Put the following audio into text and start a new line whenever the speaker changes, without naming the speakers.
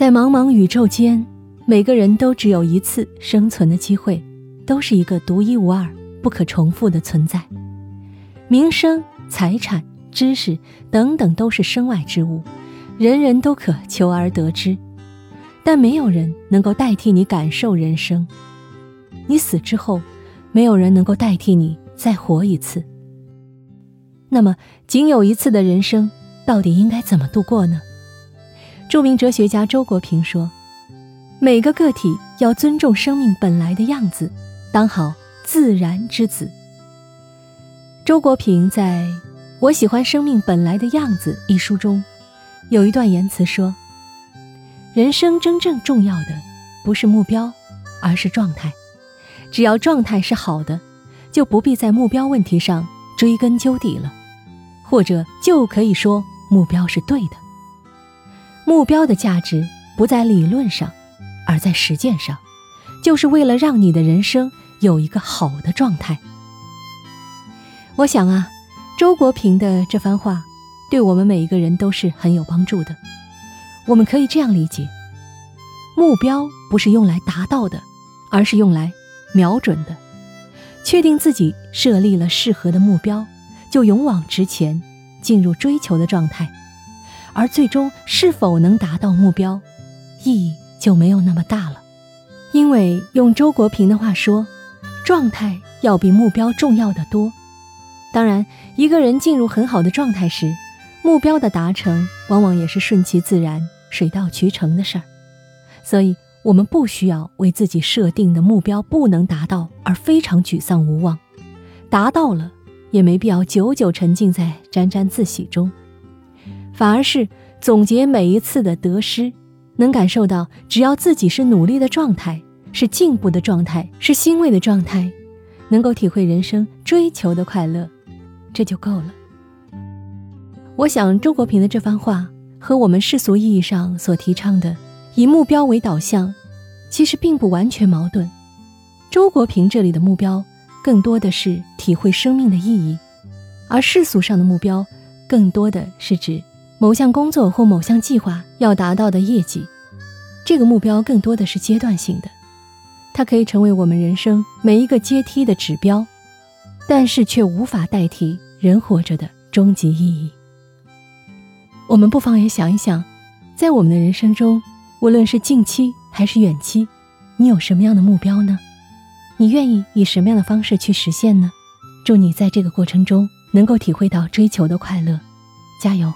在茫茫宇宙间，每个人都只有一次生存的机会，都是一个独一无二、不可重复的存在。名声、财产、知识等等都是身外之物，人人都可求而得之，但没有人能够代替你感受人生。你死之后，没有人能够代替你再活一次。那么，仅有一次的人生，到底应该怎么度过呢？著名哲学家周国平说：“每个个体要尊重生命本来的样子，当好自然之子。”周国平在《我喜欢生命本来的样子》一书中，有一段言辞说：“人生真正重要的，不是目标，而是状态。只要状态是好的，就不必在目标问题上追根究底了，或者就可以说目标是对的。”目标的价值不在理论上，而在实践上，就是为了让你的人生有一个好的状态。我想啊，周国平的这番话，对我们每一个人都是很有帮助的。我们可以这样理解：目标不是用来达到的，而是用来瞄准的。确定自己设立了适合的目标，就勇往直前，进入追求的状态。而最终是否能达到目标，意义就没有那么大了。因为用周国平的话说，状态要比目标重要的多。当然，一个人进入很好的状态时，目标的达成往往也是顺其自然、水到渠成的事儿。所以，我们不需要为自己设定的目标不能达到而非常沮丧无望，达到了也没必要久久沉浸在沾沾自喜中。反而是总结每一次的得失，能感受到，只要自己是努力的状态，是进步的状态，是欣慰的状态，能够体会人生追求的快乐，这就够了。我想，周国平的这番话和我们世俗意义上所提倡的以目标为导向，其实并不完全矛盾。周国平这里的目标，更多的是体会生命的意义，而世俗上的目标，更多的是指。某项工作或某项计划要达到的业绩，这个目标更多的是阶段性的，它可以成为我们人生每一个阶梯的指标，但是却无法代替人活着的终极意义。我们不妨也想一想，在我们的人生中，无论是近期还是远期，你有什么样的目标呢？你愿意以什么样的方式去实现呢？祝你在这个过程中能够体会到追求的快乐，加油！